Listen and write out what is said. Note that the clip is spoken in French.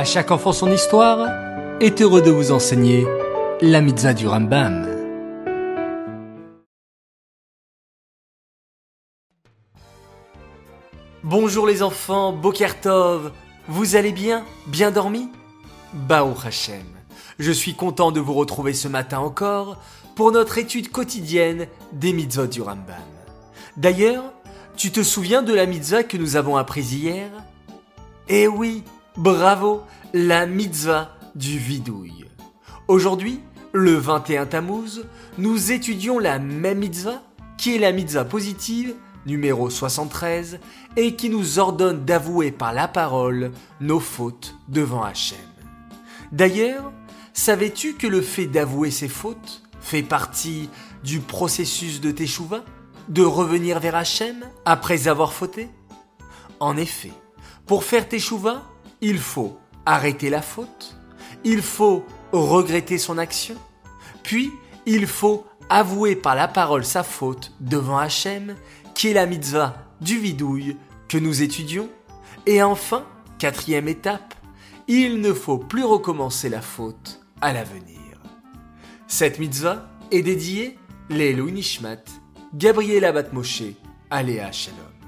À chaque enfant son histoire est heureux de vous enseigner la mitzvah du Rambam. Bonjour les enfants, Bokertov, vous allez bien? Bien dormi? Bao Hashem, je suis content de vous retrouver ce matin encore pour notre étude quotidienne des mitzvot du Rambam. D'ailleurs, tu te souviens de la mitzvah que nous avons apprise hier? Eh oui, bravo, la mitzvah du vidouille. Aujourd'hui, le 21 Tammuz, nous étudions la même mitzvah, qui est la mitzvah positive numéro 73, et qui nous ordonne d'avouer par la parole nos fautes devant Hachem. D'ailleurs, savais-tu que le fait d'avouer ses fautes fait partie du processus de Teshuvah de revenir vers Hachem après avoir fauté? En effet, pour faire Teshuvah, il faut arrêter la faute, il faut regretter son action, puis il faut avouer par la parole sa faute devant Hachem, qui est la mitzvah du vidouille que nous étudions, et enfin, quatrième étape, il ne faut plus recommencer la faute à l'avenir. Cette mitzvah est dédiée Lelou Nishmat Gabriela Batmoshe, Aléa Shalom.